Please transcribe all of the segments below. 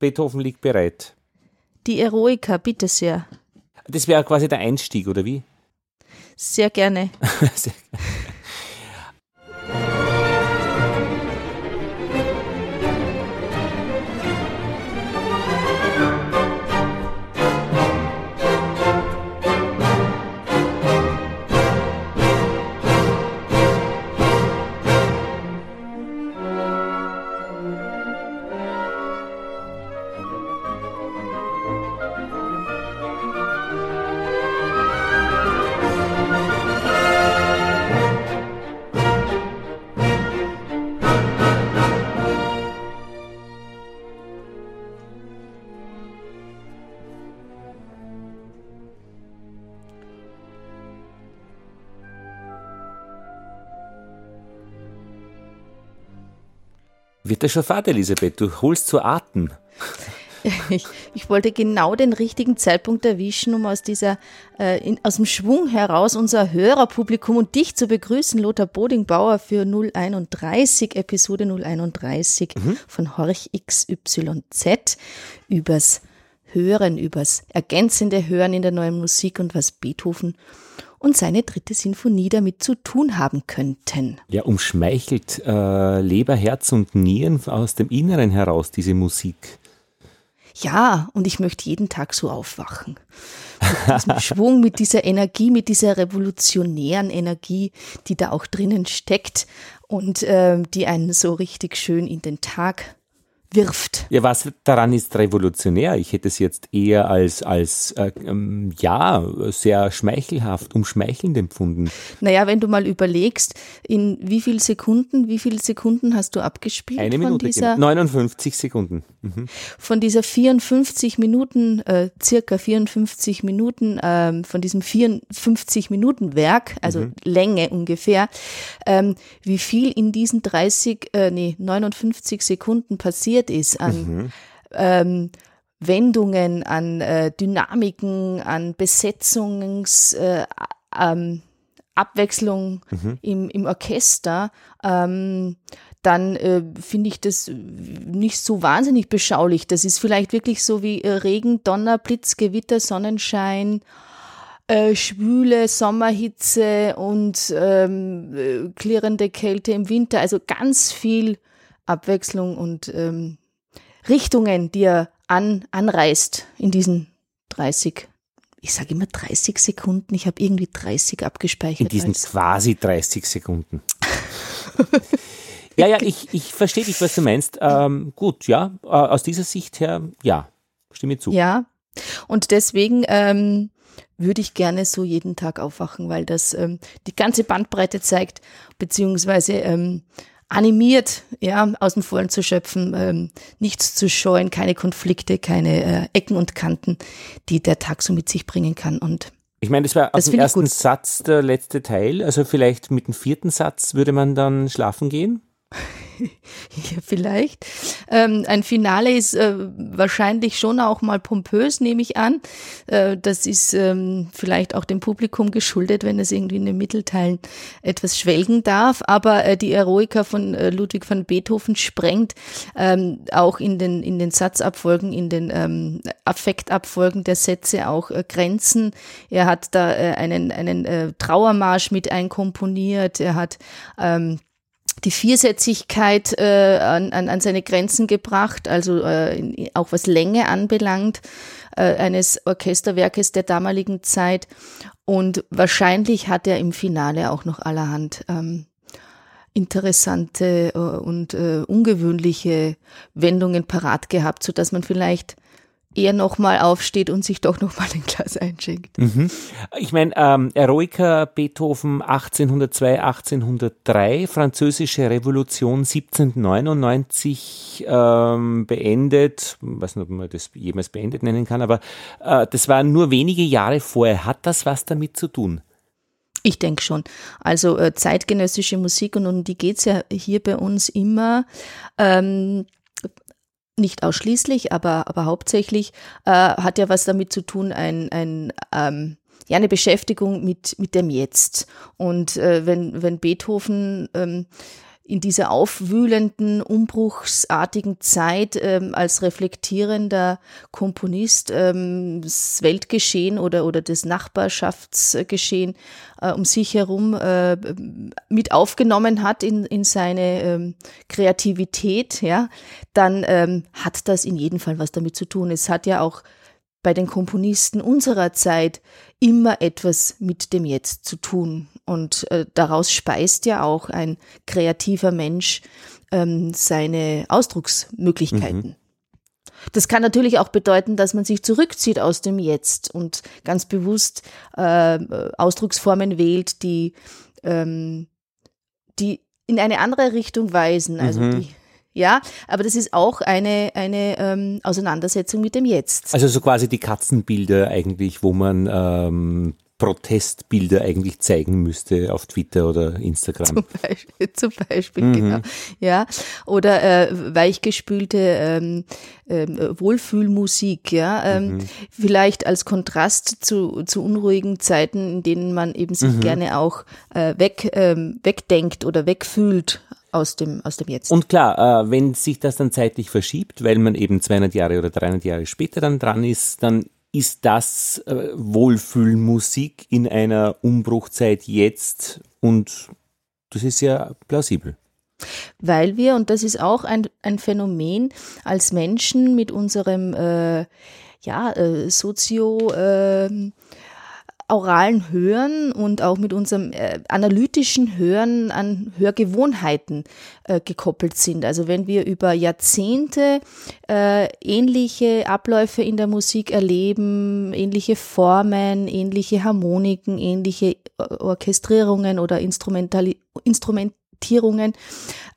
Beethoven liegt bereit. Die Eroica, bitte sehr. Das wäre quasi der Einstieg, oder wie? Sehr gerne. sehr gerne. Das schon Fahrt, Elisabeth? Du holst zu Atem. Ich, ich, wollte genau den richtigen Zeitpunkt erwischen, um aus dieser, äh, in, aus dem Schwung heraus unser Hörerpublikum und dich zu begrüßen, Lothar Bodingbauer für 031, Episode 031 mhm. von Horch XYZ übers Hören, übers ergänzende Hören in der neuen Musik und was Beethoven und seine dritte Sinfonie damit zu tun haben könnten. Ja, umschmeichelt äh, Leber, Herz und Nieren aus dem Inneren heraus diese Musik. Ja, und ich möchte jeden Tag so aufwachen. Mit diesem Schwung, mit dieser Energie, mit dieser revolutionären Energie, die da auch drinnen steckt und äh, die einen so richtig schön in den Tag wirft. Ja, was daran ist revolutionär? Ich hätte es jetzt eher als, als äh, ähm, ja, sehr schmeichelhaft, umschmeichelnd empfunden. Naja, wenn du mal überlegst, in wie viel Sekunden, wie viele Sekunden hast du abgespielt? Eine Minute, von dieser, 59 Sekunden. Mhm. Von dieser 54 Minuten, äh, circa 54 Minuten, äh, von diesem 54 Minuten Werk, also mhm. Länge ungefähr, ähm, wie viel in diesen 30, äh, nee, 59 Sekunden passiert passiert ist an mhm. ähm, Wendungen, an äh, Dynamiken, an Besetzungs, äh, ähm, Abwechslung mhm. im, im Orchester, ähm, dann äh, finde ich das nicht so wahnsinnig beschaulich. Das ist vielleicht wirklich so wie äh, Regen, Donner, Blitz, Gewitter, Sonnenschein, äh, schwüle Sommerhitze und ähm, äh, klirrende Kälte im Winter. Also ganz viel Abwechslung und ähm, Richtungen, die er an, anreißt in diesen 30 ich sage immer 30 Sekunden, ich habe irgendwie 30 abgespeichert. In diesen quasi 30 Sekunden. ja, ja, ich, ich verstehe dich, was du meinst. Ähm, gut, ja, äh, aus dieser Sicht her, ja, stimme zu. Ja, und deswegen ähm, würde ich gerne so jeden Tag aufwachen, weil das ähm, die ganze Bandbreite zeigt, beziehungsweise ähm, animiert, ja, aus dem Vollen zu schöpfen, ähm, nichts zu scheuen, keine Konflikte, keine äh, Ecken und Kanten, die der Tag so mit sich bringen kann. Und ich meine, das war aus dem ersten Satz der letzte Teil. Also vielleicht mit dem vierten Satz würde man dann schlafen gehen? ja, vielleicht. Ähm, ein Finale ist äh, wahrscheinlich schon auch mal pompös, nehme ich an. Äh, das ist ähm, vielleicht auch dem Publikum geschuldet, wenn es irgendwie in den Mittelteilen etwas schwelgen darf. Aber äh, die Eroica von äh, Ludwig van Beethoven sprengt ähm, auch in den, in den Satzabfolgen, in den ähm, Affektabfolgen der Sätze auch äh, Grenzen. Er hat da äh, einen, einen Trauermarsch mit einkomponiert. Er hat ähm, die Viersätzigkeit äh, an, an, an seine Grenzen gebracht, also äh, auch was Länge anbelangt, äh, eines Orchesterwerkes der damaligen Zeit. Und wahrscheinlich hat er im Finale auch noch allerhand ähm, interessante äh, und äh, ungewöhnliche Wendungen parat gehabt, so dass man vielleicht eher nochmal aufsteht und sich doch nochmal ein Glas einschenkt. Mhm. Ich meine, ähm, Eroica Beethoven 1802, 1803, Französische Revolution 1799 ähm, beendet, ich weiß nicht, ob man das jemals beendet nennen kann, aber äh, das war nur wenige Jahre vorher. Hat das was damit zu tun? Ich denke schon. Also äh, zeitgenössische Musik und um die geht's ja hier bei uns immer. Ähm, nicht ausschließlich, aber, aber hauptsächlich äh, hat ja was damit zu tun, ein, ein ähm, ja, eine Beschäftigung mit, mit dem Jetzt. Und äh, wenn, wenn Beethoven ähm, in dieser aufwühlenden, umbruchsartigen Zeit ähm, als reflektierender Komponist ähm, das Weltgeschehen oder, oder das Nachbarschaftsgeschehen äh, um sich herum äh, mit aufgenommen hat in, in seine ähm, Kreativität, ja, dann ähm, hat das in jedem Fall was damit zu tun. Es hat ja auch bei den Komponisten unserer Zeit immer etwas mit dem Jetzt zu tun. Und äh, daraus speist ja auch ein kreativer Mensch ähm, seine Ausdrucksmöglichkeiten. Mhm. Das kann natürlich auch bedeuten, dass man sich zurückzieht aus dem Jetzt und ganz bewusst äh, Ausdrucksformen wählt, die, ähm, die in eine andere Richtung weisen. Also mhm. die ja, aber das ist auch eine, eine ähm, Auseinandersetzung mit dem Jetzt. Also so quasi die Katzenbilder eigentlich, wo man ähm, Protestbilder eigentlich zeigen müsste auf Twitter oder Instagram. Zum Beispiel, zum Beispiel mhm. genau. Ja, oder äh, weichgespülte ähm, äh, Wohlfühlmusik, ja, ähm, mhm. vielleicht als Kontrast zu, zu unruhigen Zeiten, in denen man eben sich mhm. gerne auch äh, weg, ähm, wegdenkt oder wegfühlt aus dem, aus dem Jetzt. Und klar, äh, wenn sich das dann zeitlich verschiebt, weil man eben 200 Jahre oder 300 Jahre später dann dran ist, dann ist das äh, Wohlfühlmusik in einer Umbruchzeit jetzt und das ist ja plausibel. Weil wir, und das ist auch ein, ein Phänomen, als Menschen mit unserem äh, ja, äh, Sozio- äh, auralen Hören und auch mit unserem äh, analytischen Hören an Hörgewohnheiten äh, gekoppelt sind. Also wenn wir über Jahrzehnte äh, ähnliche Abläufe in der Musik erleben, ähnliche Formen, ähnliche Harmoniken, ähnliche Orchestrierungen oder Instrumentali Instrumentierungen,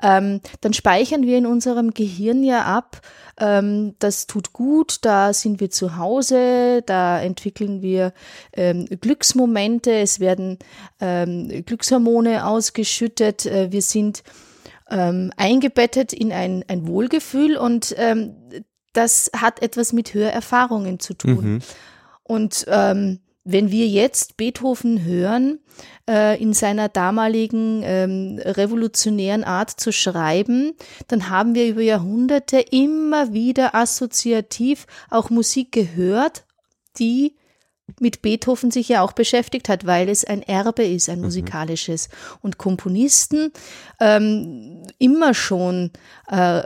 ähm, dann speichern wir in unserem Gehirn ja ab, ähm, das tut gut, da sind wir zu Hause, da entwickeln wir ähm, Glücksmomente, es werden ähm, Glückshormone ausgeschüttet, äh, wir sind ähm, eingebettet in ein, ein Wohlgefühl und ähm, das hat etwas mit Hörerfahrungen zu tun. Mhm. Und ähm, wenn wir jetzt Beethoven hören, äh, in seiner damaligen ähm, revolutionären Art zu schreiben, dann haben wir über Jahrhunderte immer wieder assoziativ auch Musik gehört, die mit Beethoven sich ja auch beschäftigt hat, weil es ein Erbe ist, ein mhm. musikalisches. Und Komponisten ähm, immer schon äh,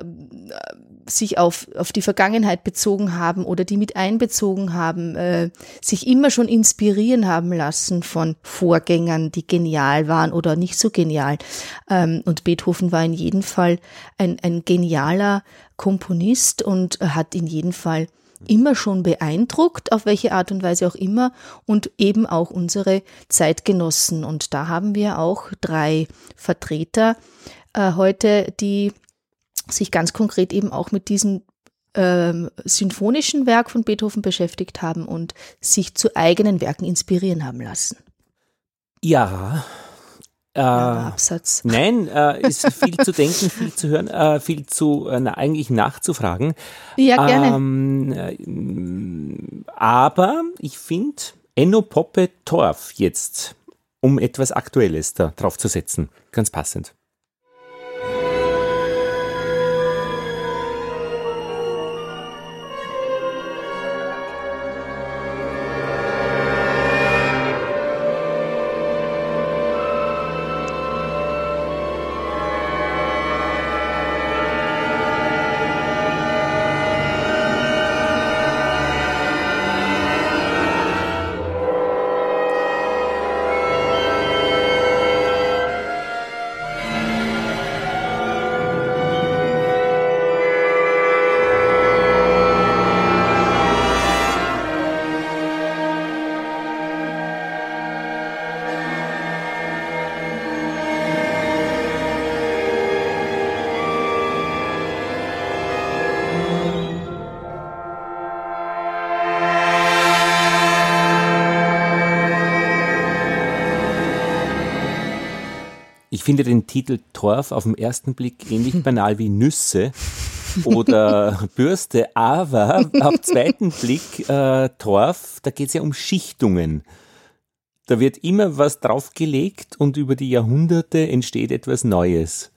sich auf, auf die Vergangenheit bezogen haben oder die mit einbezogen haben, äh, sich immer schon inspirieren haben lassen von Vorgängern, die genial waren oder nicht so genial. Ähm, und Beethoven war in jedem Fall ein, ein genialer Komponist und hat in jedem Fall immer schon beeindruckt, auf welche Art und Weise auch immer, und eben auch unsere Zeitgenossen. Und da haben wir auch drei Vertreter äh, heute, die sich ganz konkret eben auch mit diesem ähm, symphonischen Werk von Beethoven beschäftigt haben und sich zu eigenen Werken inspirieren haben lassen. Ja. Äh, Absatz. Nein, äh, ist viel zu denken, viel zu hören, äh, viel zu äh, na, eigentlich nachzufragen. Ja, gerne. Ähm, äh, aber ich finde Enno Poppe Torf jetzt, um etwas Aktuelles da drauf zu setzen, ganz passend. Finde den Titel Torf auf den ersten Blick ähnlich banal wie Nüsse oder Bürste, aber auf zweiten Blick äh, Torf, da geht es ja um Schichtungen. Da wird immer was draufgelegt und über die Jahrhunderte entsteht etwas Neues.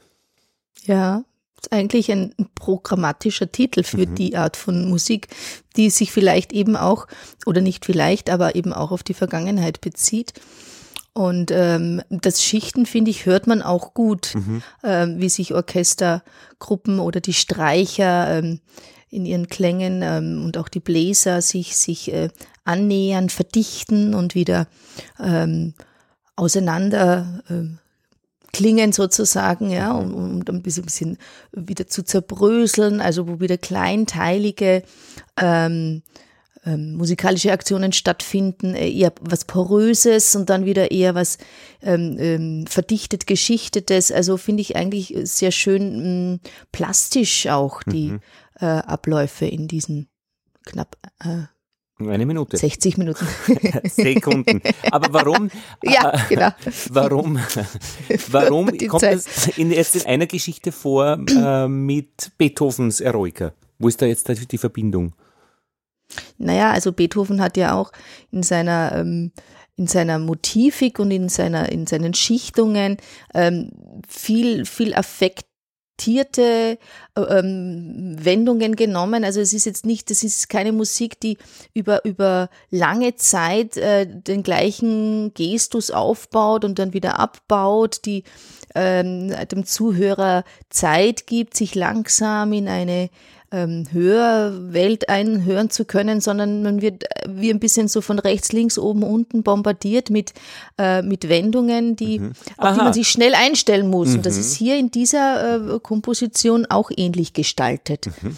Ja, ist eigentlich ein programmatischer Titel für mhm. die Art von Musik, die sich vielleicht eben auch, oder nicht vielleicht, aber eben auch auf die Vergangenheit bezieht. Und ähm, das Schichten, finde ich, hört man auch gut, mhm. ähm, wie sich Orchestergruppen oder die Streicher ähm, in ihren Klängen ähm, und auch die Bläser sich, sich äh, annähern, verdichten und wieder ähm, auseinander äh, klingen sozusagen, ja, um, um ein bisschen, bisschen wieder zu zerbröseln, also wo wieder kleinteilige ähm, ähm, musikalische Aktionen stattfinden, äh, eher was Poröses und dann wieder eher was ähm, ähm, verdichtet Geschichtetes. Also finde ich eigentlich sehr schön mh, mm, plastisch auch die mhm. äh, Abläufe in diesen knapp äh, eine Minute. 60 Minuten. Sekunden. Aber warum? ja, genau. Warum? Warum kommt es in, jetzt in einer Geschichte vor äh, mit Beethovens Eroica? Wo ist da jetzt die Verbindung? Naja, also Beethoven hat ja auch in seiner ähm, in seiner Motivik und in seiner in seinen Schichtungen ähm, viel viel Affekt äh, ähm, Wendungen genommen. Also es ist jetzt nicht, das ist keine Musik, die über, über lange Zeit äh, den gleichen Gestus aufbaut und dann wieder abbaut, die ähm, dem Zuhörer Zeit gibt, sich langsam in eine ähm, Hörwelt einhören zu können, sondern man wird äh, wie ein bisschen so von rechts, links, oben, unten bombardiert mit, äh, mit Wendungen, die, mhm. auf die man sich schnell einstellen muss. Mhm. Und das mhm. ist hier in dieser äh, Komposition auch ähnlich gestaltet. Mhm.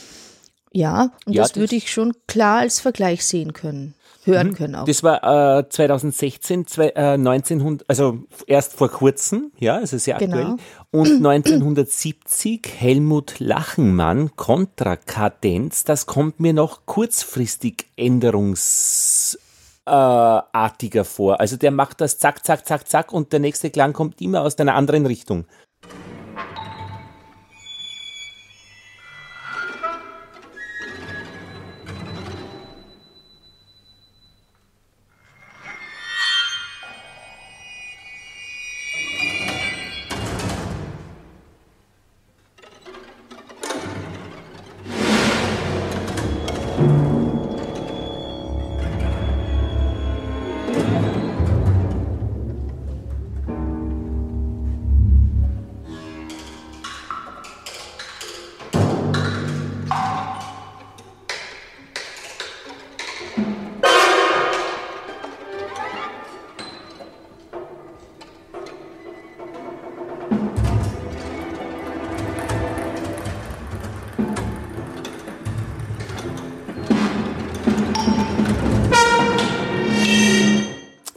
Ja, und ja, das, das würde ich schon klar als Vergleich sehen können hören mhm. können auch. Das war äh, 2016, zwei, äh, 1900, also erst vor kurzem, ja, also sehr aktuell. Genau. Und 1970 Helmut Lachenmann, Kontrakadenz, das kommt mir noch kurzfristig änderungsartiger äh, vor. Also der macht das zack, zack, zack, zack und der nächste Klang kommt immer aus einer anderen Richtung.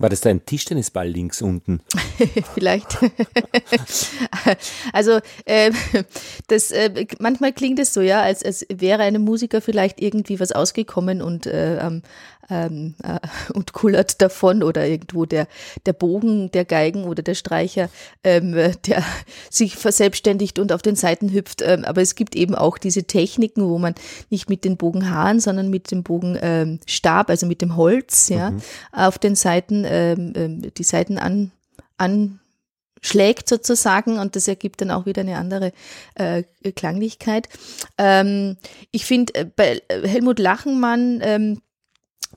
War das da ein Tischtennisball links unten? Vielleicht. also äh, das äh, manchmal klingt es so, ja, als, als wäre einem Musiker vielleicht irgendwie was ausgekommen und äh, ähm, äh, und kullert davon oder irgendwo der, der Bogen der Geigen oder der Streicher, ähm, der sich verselbstständigt und auf den Seiten hüpft. Ähm, aber es gibt eben auch diese Techniken, wo man nicht mit den Bogenhaaren, sondern mit dem Bogenstab, ähm, also mit dem Holz, ja, mhm. auf den Seiten ähm, ähm, die Seiten an, an schlägt sozusagen und das ergibt dann auch wieder eine andere äh, Klanglichkeit. Ähm, ich finde äh, bei Helmut Lachenmann ähm,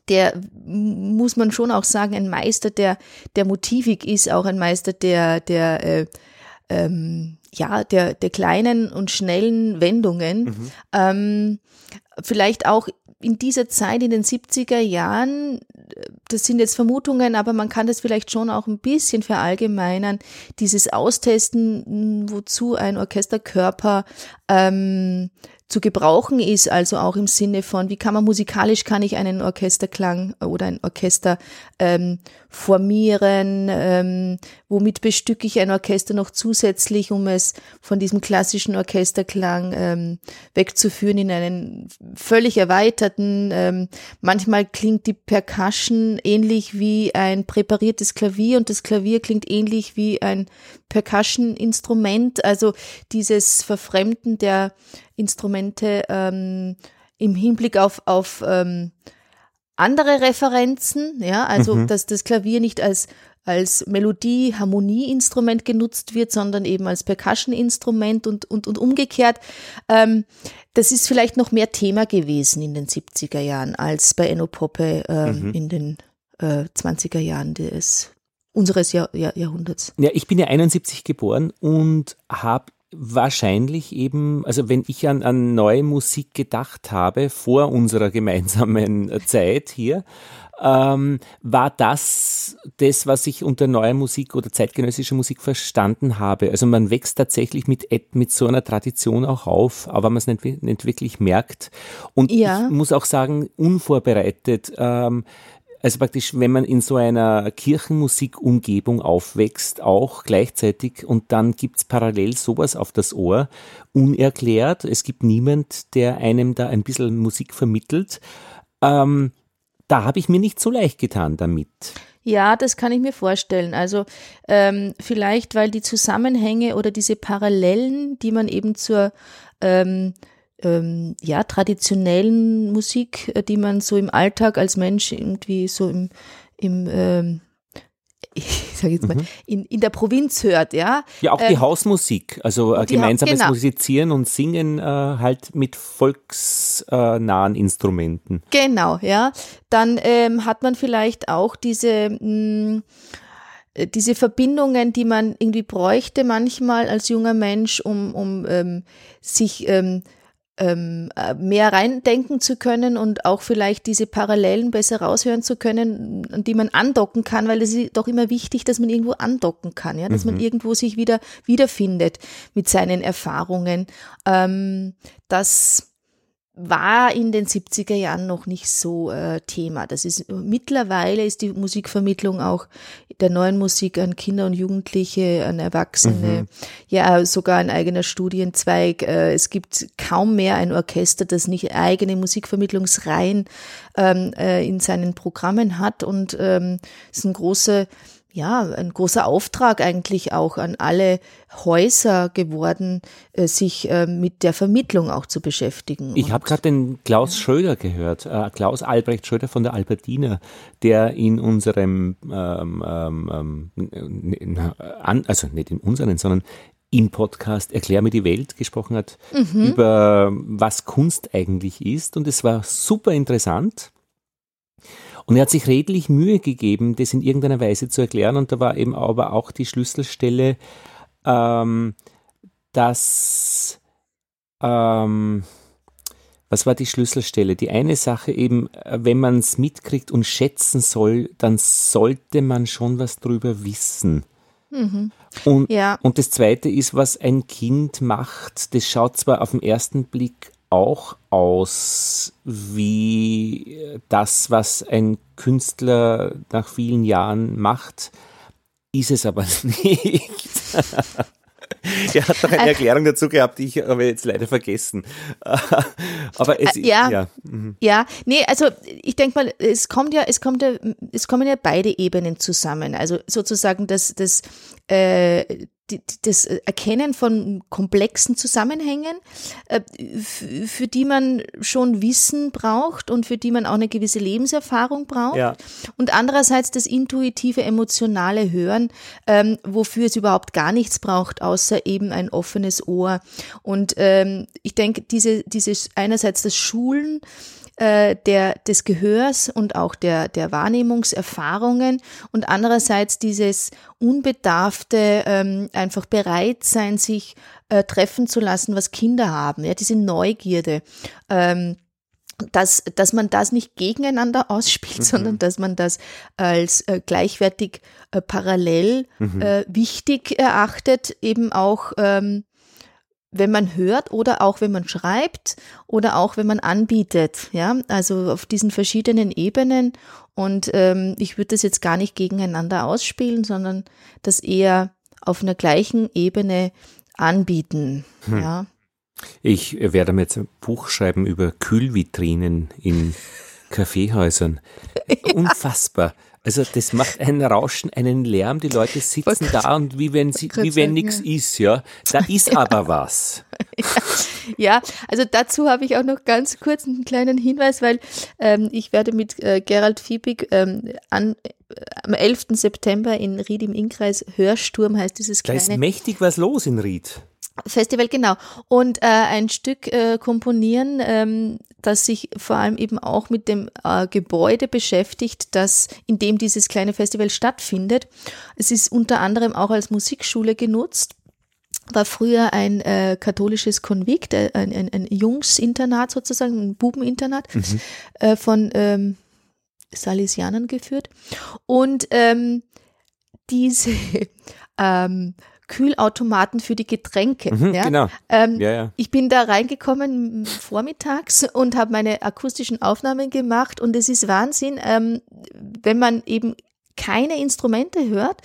der muss man schon auch sagen, ein Meister der, der Motivik ist, auch ein Meister der, der, äh, ähm, ja, der, der kleinen und schnellen Wendungen. Mhm. Ähm, vielleicht auch in dieser Zeit, in den 70er Jahren, das sind jetzt Vermutungen, aber man kann das vielleicht schon auch ein bisschen verallgemeinern, dieses Austesten, wozu ein Orchesterkörper ähm, zu gebrauchen ist, also auch im Sinne von, wie kann man musikalisch, kann ich einen Orchesterklang oder ein Orchester ähm, formieren, ähm, womit bestücke ich ein Orchester noch zusätzlich, um es von diesem klassischen Orchesterklang ähm, wegzuführen in einen völlig erweiterten, ähm, manchmal klingt die Percussion ähnlich wie ein präpariertes Klavier und das Klavier klingt ähnlich wie ein Percussion-Instrument, also dieses Verfremden der Instrumente ähm, im Hinblick auf, auf ähm, andere Referenzen, ja, also mhm. dass das Klavier nicht als als Melodie, Harmonieinstrument genutzt wird, sondern eben als Percussion-Instrument und, und, und umgekehrt. Ähm, das ist vielleicht noch mehr Thema gewesen in den 70er Jahren als bei Enno Poppe ähm, mhm. in den äh, 20er Jahren des unseres Jahr, Jahr, Jahrhunderts. Ja, ich bin ja 71 geboren und habe wahrscheinlich eben, also wenn ich an, an neue Musik gedacht habe vor unserer gemeinsamen Zeit hier, ähm, war das das, was ich unter neuer Musik oder zeitgenössischer Musik verstanden habe. Also man wächst tatsächlich mit, mit so einer Tradition auch auf, aber man es nicht, nicht wirklich merkt. Und ja. ich muss auch sagen, unvorbereitet. Ähm, also praktisch, wenn man in so einer Kirchenmusikumgebung aufwächst, auch gleichzeitig und dann gibt's parallel sowas auf das Ohr, unerklärt. Es gibt niemand, der einem da ein bisschen Musik vermittelt. Ähm, da habe ich mir nicht so leicht getan damit. Ja, das kann ich mir vorstellen. Also ähm, vielleicht, weil die Zusammenhänge oder diese Parallelen, die man eben zur ähm, ähm, ja, traditionellen Musik, äh, die man so im Alltag als Mensch irgendwie so im, im ähm, ich sage jetzt mal, mhm. in, in der Provinz hört, ja. Ja, auch die ähm, Hausmusik, also äh, gemeinsames genau. Musizieren und Singen äh, halt mit volksnahen Instrumenten. Genau, ja. Dann ähm, hat man vielleicht auch diese mh, mm, äh, diese Verbindungen, die man irgendwie bräuchte manchmal als junger Mensch, um, um ähm, sich ähm, ähm, äh, mehr reindenken zu können und auch vielleicht diese Parallelen besser raushören zu können, an die man andocken kann, weil es ist doch immer wichtig, dass man irgendwo andocken kann, ja, dass mhm. man irgendwo sich wieder wiederfindet mit seinen Erfahrungen. Ähm, das war in den 70er Jahren noch nicht so äh, Thema. Das ist mittlerweile ist die Musikvermittlung auch der neuen Musik an Kinder und Jugendliche, an Erwachsene, mhm. ja sogar ein eigener Studienzweig. Äh, es gibt kaum mehr ein Orchester, das nicht eigene Musikvermittlungsreihen ähm, äh, in seinen Programmen hat und ähm, ist ein großer ja, ein großer Auftrag eigentlich auch an alle Häuser geworden, äh, sich äh, mit der Vermittlung auch zu beschäftigen. Ich habe gerade den Klaus ja. Schröder gehört, äh, Klaus Albrecht Schröder von der Albertina, der in unserem, ähm, ähm, ähm an, also nicht in unseren, sondern im Podcast Erklär mir die Welt gesprochen hat, mhm. über was Kunst eigentlich ist. Und es war super interessant. Und er hat sich redlich Mühe gegeben, das in irgendeiner Weise zu erklären. Und da war eben aber auch die Schlüsselstelle, ähm, dass, ähm, was war die Schlüsselstelle? Die eine Sache eben, äh, wenn man es mitkriegt und schätzen soll, dann sollte man schon was drüber wissen. Mhm. Und, ja. und das Zweite ist, was ein Kind macht, das schaut zwar auf den ersten Blick auch aus wie das, was ein Künstler nach vielen Jahren macht, ist es aber nicht. er hat doch eine äh, Erklärung dazu gehabt, die ich aber jetzt leider vergessen. aber es, äh, ja, ja, mhm. ja, nee, also ich denke mal, es kommt ja, es kommt ja, es kommen ja beide Ebenen zusammen. Also sozusagen das, das äh, das Erkennen von komplexen Zusammenhängen, äh, für die man schon Wissen braucht und für die man auch eine gewisse Lebenserfahrung braucht. Ja. Und andererseits das intuitive, emotionale Hören, ähm, wofür es überhaupt gar nichts braucht, außer eben ein offenes Ohr. Und ähm, ich denke, diese, dieses einerseits das Schulen, äh, der, des Gehörs und auch der, der Wahrnehmungserfahrungen und andererseits dieses unbedarfte ähm, einfach bereit sein, sich äh, treffen zu lassen, was Kinder haben, ja, diese Neugierde. Ähm, dass, dass man das nicht gegeneinander ausspielt, mhm. sondern dass man das als äh, gleichwertig äh, parallel mhm. äh, wichtig erachtet, eben auch ähm, wenn man hört oder auch wenn man schreibt oder auch wenn man anbietet, ja, also auf diesen verschiedenen Ebenen. Und ähm, ich würde das jetzt gar nicht gegeneinander ausspielen, sondern das eher auf einer gleichen Ebene anbieten, hm. ja. Ich werde mir jetzt ein Buch schreiben über Kühlvitrinen in Kaffeehäusern. Unfassbar. Also das macht ein Rauschen, einen Lärm, die Leute sitzen da und wie wenn sie, wie wenn nichts ja. ist, ja. Da ist aber was. Ja, also dazu habe ich auch noch ganz kurz einen kleinen Hinweis, weil ähm, ich werde mit äh, Gerald Fiebig ähm, an, am 11. September in Ried im Innkreis Hörsturm heißt dieses kleine. Da ist mächtig was los in Ried. Festival, genau. Und äh, ein Stück äh, komponieren, ähm, das sich vor allem eben auch mit dem äh, Gebäude beschäftigt, das, in dem dieses kleine Festival stattfindet. Es ist unter anderem auch als Musikschule genutzt war früher ein äh, katholisches Konvikt, äh, ein, ein, ein Jungsinternat sozusagen, ein Bubeninternat mhm. äh, von ähm, Salesianern geführt. Und ähm, diese ähm, Kühlautomaten für die Getränke. Mhm, ja? Genau. Ähm, Ja, ja. Ich bin da reingekommen vormittags und habe meine akustischen Aufnahmen gemacht und es ist Wahnsinn, ähm, wenn man eben keine Instrumente hört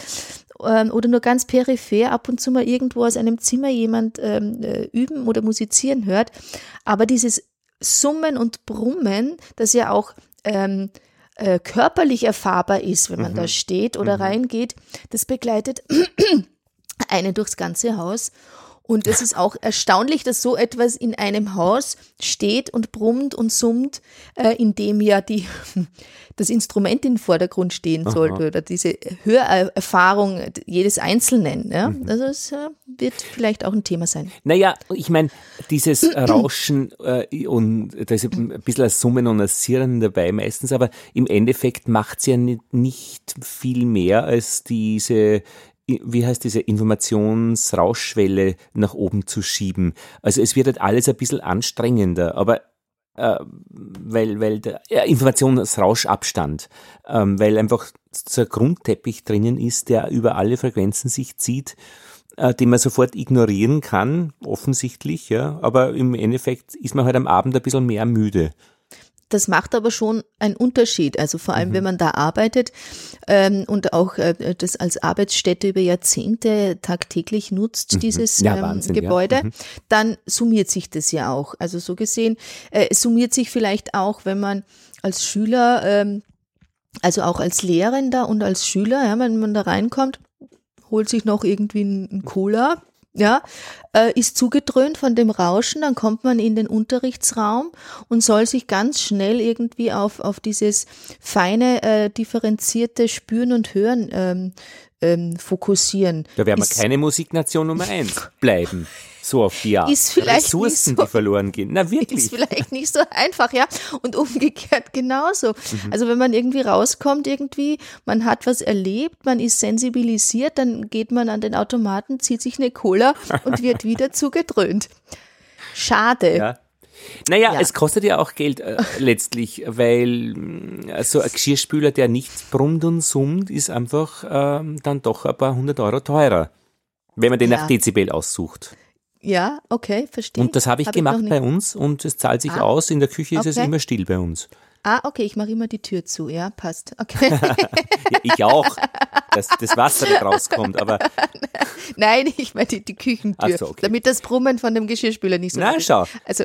ähm, oder nur ganz peripher ab und zu mal irgendwo aus einem Zimmer jemand ähm, äh, üben oder musizieren hört, aber dieses Summen und Brummen, das ja auch ähm, äh, körperlich erfahrbar ist, wenn man Mhm. da steht oder reingeht, das begleitet eine durchs ganze Haus. Und es ist auch erstaunlich, dass so etwas in einem Haus steht und brummt und summt, äh, in dem ja die, das Instrument im Vordergrund stehen sollte oder diese Hörerfahrung jedes Einzelnen. Ja? Mhm. Also es äh, wird vielleicht auch ein Thema sein. Naja, ich meine, dieses Rauschen äh, und da ist ein bisschen ein Summen und ein Sirren dabei meistens, aber im Endeffekt macht es ja nicht, nicht viel mehr als diese wie heißt diese Informationsrauschschwelle nach oben zu schieben. Also es wird halt alles ein bisschen anstrengender, aber äh, weil, weil der ja, Informationsrauschabstand, ähm, weil einfach so ein Grundteppich drinnen ist, der über alle Frequenzen sich zieht, äh, den man sofort ignorieren kann, offensichtlich, ja, aber im Endeffekt ist man halt am Abend ein bisschen mehr müde. Das macht aber schon einen Unterschied. Also vor Mhm. allem, wenn man da arbeitet ähm, und auch äh, das als Arbeitsstätte über Jahrzehnte tagtäglich nutzt, dieses Mhm. Ja, ähm, Wahnsinn, ja. Gebäude, Mhm. dann summiert sich das ja auch. Also so gesehen, äh, summiert sich vielleicht auch, wenn man als Schüler, ähm, also auch als Lehrender und als Schüler, ja, wenn man da reinkommt, holt sich noch irgendwie ein Cola, ja, äh, ist zugedröhnt von dem Rauschen, dann kommt man in den Unterrichtsraum und soll sich ganz schnell irgendwie auf, auf dieses feine, äh, differenzierte Spüren und Hören ähm, ähm, fokussieren. Da werden wir Ist- keine Musiknation Nummer eins bleiben. So auf die Art. Ist vielleicht Ressourcen, nicht so- die verloren gehen. Na wirklich. Ist vielleicht nicht so einfach, ja. Und umgekehrt genauso. Also wenn man irgendwie rauskommt, irgendwie, man hat was erlebt, man ist sensibilisiert, dann geht man an den Automaten, zieht sich eine Cola und wird wieder zugedröhnt. Schade. Ja. Naja, Ja. es kostet ja auch Geld äh, letztlich, weil mh, so ein Geschirrspüler, der nicht brummt und summt, ist einfach ähm, dann doch ein paar hundert Euro teurer, wenn man den Ja. nach Dezibel aussucht. Ja, okay, verstehe. Und das habe ich Hab gemacht noch bei uns und es zahlt sich Ah. aus. In der Küche ist es Okay. immer still bei uns. Ah, okay, ich mache immer die Tür zu, ja, passt. Okay. Ja, ich auch, dass das Wasser nicht rauskommt, aber Nein, ich meine die, die Küchentür, so, okay. damit das Brummen von dem Geschirrspüler nicht so Na, schau. Also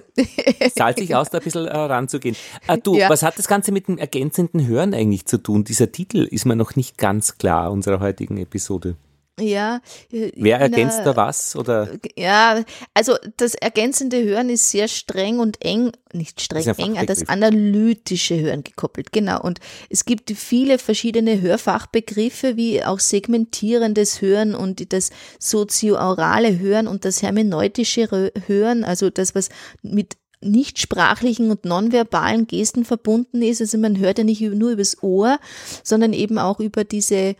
es zahlt sich aus, da ein bisschen äh, ranzugehen. Äh, du, Ja. was hat das Ganze mit dem ergänzenden Hören eigentlich zu tun? Dieser Titel ist mir noch nicht ganz klar unserer heutigen Episode. Ja. äh, Wer ergänzt da was? Oder Ja, also das ergänzende Hören ist sehr streng und eng, nicht streng, eng an das analytische Hören gekoppelt, genau. Und es gibt viele verschiedene Hörfachbegriffe, wie auch segmentierendes Hören und das sozioaurale Hören und das hermeneutische Hören, also das, was mit nichtsprachlichen und nonverbalen Gesten verbunden ist. Also man hört ja nicht nur übers Ohr, sondern eben auch über diese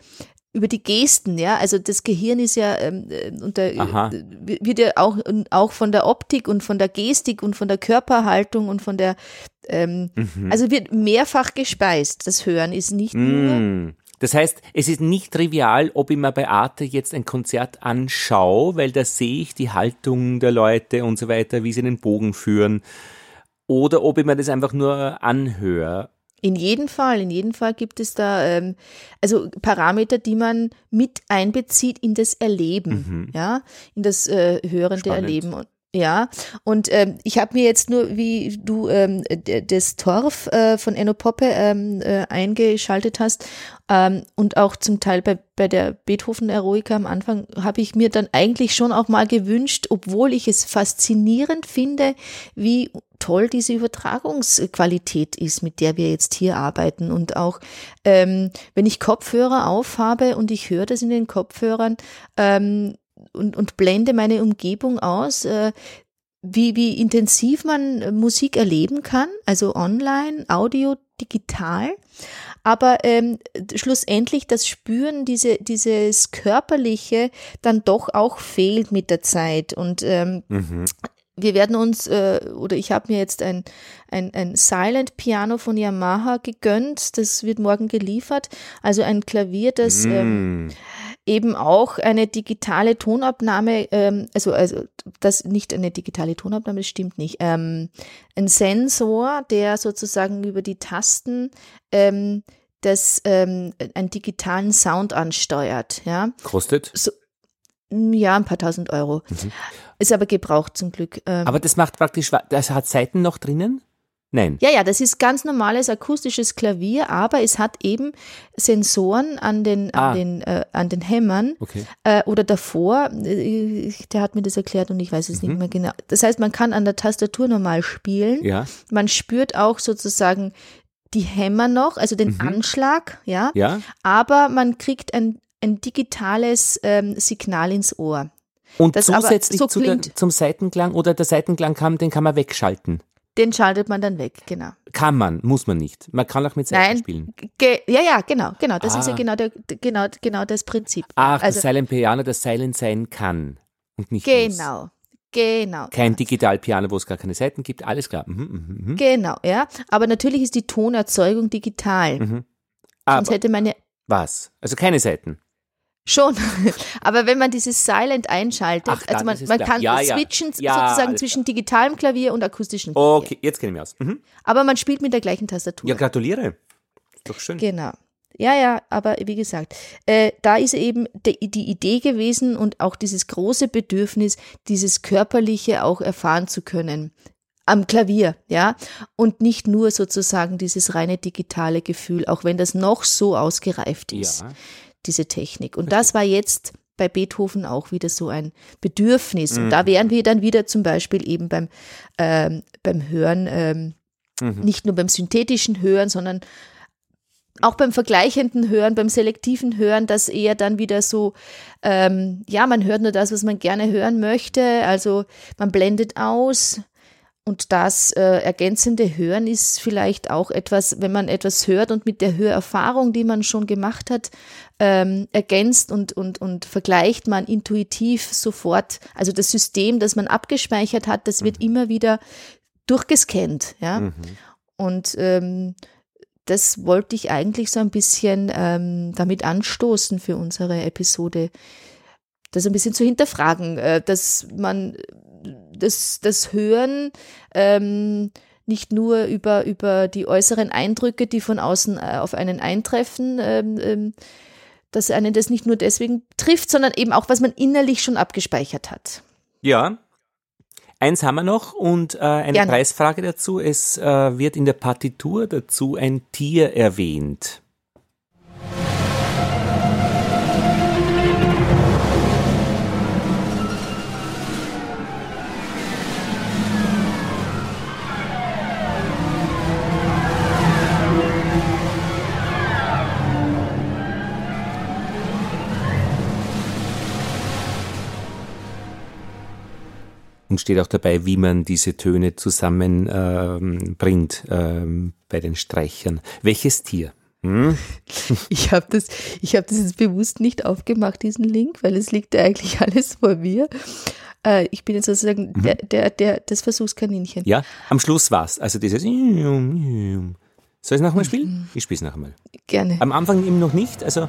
über die Gesten, ja, also das Gehirn ist ja ähm, äh, unter, äh, wird ja auch, auch von der Optik und von der Gestik und von der Körperhaltung und von der, ähm, Mhm. also wird mehrfach gespeist. Das Hören ist nicht nur, Mm. Das heißt, es ist nicht trivial, ob ich mir bei Arte jetzt ein Konzert anschaue, weil da sehe ich die Haltung der Leute und so weiter, wie sie den Bogen führen, oder ob ich mir das einfach nur anhöre. In jedem Fall, in jedem Fall gibt es da, ähm, also Parameter, die man mit einbezieht in das Erleben, ja, in das äh, hörende Mhm. Spannend. Erleben. Und Ja, und ähm, ich habe mir jetzt nur, wie du ähm, das Torf äh, von Enno Poppe ähm, äh, eingeschaltet hast ähm, und auch zum Teil bei, bei der Beethoven-Eroika am Anfang habe ich mir dann eigentlich schon auch mal gewünscht, obwohl ich es faszinierend finde, wie toll diese Übertragungsqualität ist, mit der wir jetzt hier arbeiten. Und auch ähm, wenn ich Kopfhörer aufhabe und ich höre das in den Kopfhörern, ähm, und, und blende meine Umgebung aus, äh, wie, wie intensiv man Musik erleben kann, also online, Audio, digital. Aber ähm, schlussendlich das Spüren, diese, dieses Körperliche dann doch auch fehlt mit der Zeit. Und ähm, mhm. wir werden uns, äh, oder ich habe mir jetzt ein, ein, ein Silent Piano von Yamaha gegönnt, das wird morgen geliefert. Also ein Klavier, das mm. ähm, eben auch eine digitale Tonabnahme, ähm, also, also das nicht eine digitale Tonabnahme, das stimmt nicht, ähm, ein Sensor, der sozusagen über die Tasten ähm, das ähm, einen digitalen Sound ansteuert. Ja. Kostet? So, ja, ein paar tausend Euro. Mhm. Ist aber gebraucht zum Glück. Ähm. Aber das macht praktisch, das hat Seiten noch drinnen? Nein. Ja, ja, das ist ganz normales akustisches Klavier, aber es hat eben Sensoren an den, ah. an den, äh, an den Hämmern okay. äh, oder davor. Äh, der hat mir das erklärt und ich weiß es mhm. nicht mehr genau. Das heißt, man kann an der Tastatur normal spielen. Ja. Man spürt auch sozusagen die Hämmer noch, also den mhm. Anschlag, ja. ja. Aber man kriegt ein, ein digitales ähm, Signal ins Ohr. Und das zusätzlich so zu der, zum Seitenklang oder der Seitenklang kann, den kann man wegschalten. Den schaltet man dann weg, genau. Kann man, muss man nicht. Man kann auch mit Seiten Nein, spielen. ja, ja, genau, genau. Das ah. ist ja ah. genau, der, genau, genau das Prinzip. Ach, also, das Silent Piano, das Silent sein kann und nicht Genau. Muss. Genau. Kein Digitalpiano, wo es gar keine Seiten gibt, alles klar. Mhm, mh, mh. Genau, ja. Aber natürlich ist die Tonerzeugung digital. Mhm. Sonst hätte man ja. Was? Also keine Seiten. Schon. Aber wenn man dieses Silent einschaltet, Ach, also man, man kann ja, switchen ja. sozusagen zwischen digitalem Klavier und akustischem Klavier. Okay, jetzt kenne ich mich aus. Mhm. Aber man spielt mit der gleichen Tastatur. Ja, gratuliere. Doch schön. Genau. Ja, ja, aber wie gesagt, äh, da ist eben de, die Idee gewesen und auch dieses große Bedürfnis, dieses Körperliche auch erfahren zu können am Klavier, ja, und nicht nur sozusagen dieses reine digitale Gefühl, auch wenn das noch so ausgereift ist. Ja diese Technik. Und das war jetzt bei Beethoven auch wieder so ein Bedürfnis. Und mhm. da wären wir dann wieder zum Beispiel eben beim, ähm, beim Hören, ähm, mhm. nicht nur beim synthetischen Hören, sondern auch beim vergleichenden Hören, beim selektiven Hören, das eher dann wieder so, ähm, ja, man hört nur das, was man gerne hören möchte. Also man blendet aus, und das äh, ergänzende Hören ist vielleicht auch etwas, wenn man etwas hört und mit der Hörerfahrung, die man schon gemacht hat, ähm, ergänzt und, und, und vergleicht man intuitiv sofort. Also das System, das man abgespeichert hat, das wird mhm. immer wieder durchgescannt. Ja? Mhm. Und ähm, das wollte ich eigentlich so ein bisschen ähm, damit anstoßen für unsere Episode, das ein bisschen zu hinterfragen, äh, dass man das, das Hören ähm, nicht nur über, über die äußeren Eindrücke, die von außen äh, auf einen eintreffen, ähm, ähm, dass einen das nicht nur deswegen trifft, sondern eben auch, was man innerlich schon abgespeichert hat. Ja. Eins haben wir noch und äh, eine Gerne. Preisfrage dazu. Es äh, wird in der Partitur dazu ein Tier erwähnt. Und steht auch dabei, wie man diese Töne zusammenbringt ähm, ähm, bei den Streichern. Welches Tier? Hm? Ich habe das, ich habe das jetzt bewusst nicht aufgemacht, diesen Link, weil es liegt eigentlich alles vor mir. Äh, ich bin jetzt sozusagen mhm. der, der, der, das Versuchskaninchen. Ja, am Schluss war's. Also dieses. Soll ich es nochmal spielen? Mhm. Ich spiele es nochmal. Gerne. Am Anfang eben noch nicht, also.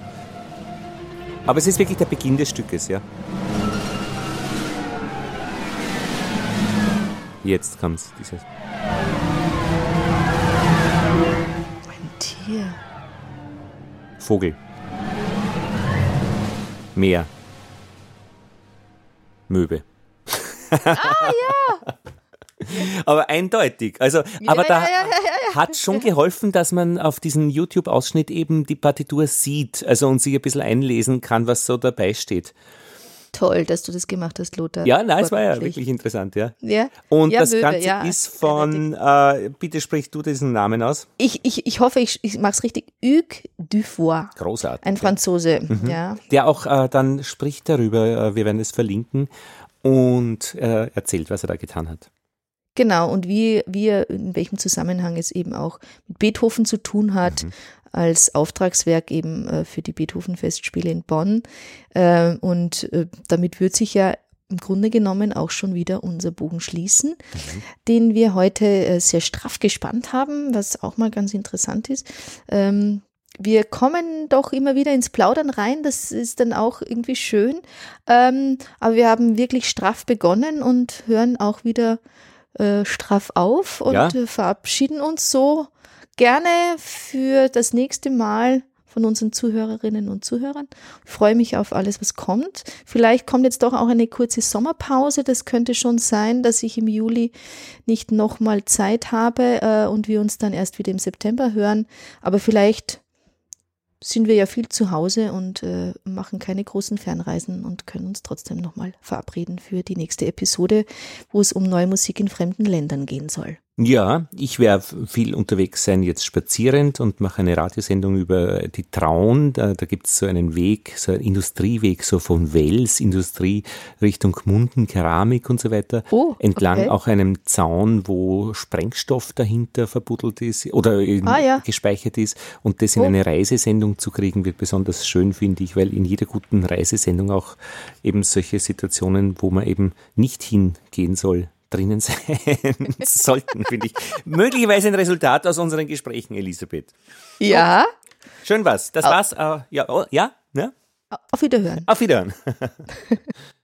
Aber es ist wirklich der Beginn des Stückes, ja. Jetzt kommt's, dieses. Ein Tier. Vogel. Meer. Möwe. Ah, ja. aber eindeutig. Also, aber da hat schon geholfen, dass man auf diesem YouTube-Ausschnitt eben die Partitur sieht, also und sich ein bisschen einlesen kann, was so dabei steht. Toll, dass du das gemacht hast, Lothar. Ja, nein, es war ja wirklich interessant, ja. Ja. Und Ja, das Möwe, Ganze ja, ist von, äh, bitte sprich du diesen Namen aus. Ich, ich, ich hoffe, ich, ich mache es richtig. Hugues Dufoy. Großartig. Ein Franzose, Mhm. ja. Der auch äh, dann spricht darüber, äh, wir werden es verlinken und äh, erzählt, was er da getan hat. Genau, und wie, wie er, in welchem Zusammenhang es eben auch mit Beethoven zu tun hat, als Auftragswerk eben äh, für die Beethoven-Festspiele in Bonn. Äh, und äh, damit wird sich ja im Grunde genommen auch schon wieder unser Bogen schließen, den wir heute äh, sehr straff gespannt haben, was auch mal ganz interessant ist. Ähm, wir kommen doch immer wieder ins Plaudern rein, das ist dann auch irgendwie schön. Ähm, aber wir haben wirklich straff begonnen und hören auch wieder straff auf und Ja. verabschieden uns so gerne für das nächste Mal von unseren Zuhörerinnen und Zuhörern. Ich freue mich auf alles, was kommt. Vielleicht kommt jetzt doch auch eine kurze Sommerpause. Das könnte schon sein, dass ich im Juli nicht nochmal Zeit habe äh, und wir uns dann erst wieder im September hören. Aber vielleicht sind wir ja viel zu Hause und äh, machen keine großen Fernreisen und können uns trotzdem nochmal verabreden für die nächste Episode, wo es um neue Musik in fremden Ländern gehen soll. Ja, ich werde viel unterwegs sein, jetzt spazierend und mache eine Radiosendung über die Traun. Da, da gibt es so einen Weg, so einen Industrieweg, so von Wels, Industrie Richtung Gmunden, Keramik und so weiter. Oh, entlang okay. auch einem Zaun, wo Sprengstoff dahinter verbuddelt ist oder Ah, ja. gespeichert ist. Und das in Oh. eine Reisesendung zu kriegen, wird besonders schön, finde ich, weil in jeder guten Reisesendung auch eben solche Situationen, wo man eben nicht hingehen soll, drinnen sein sollten, finde ich. Möglicherweise ein Resultat aus unseren Gesprächen, Elisabeth. Ja, Schön was. Das war's. Äh, ja, oh, ja, ja. auf Wiederhören. Auf Wiedersehen.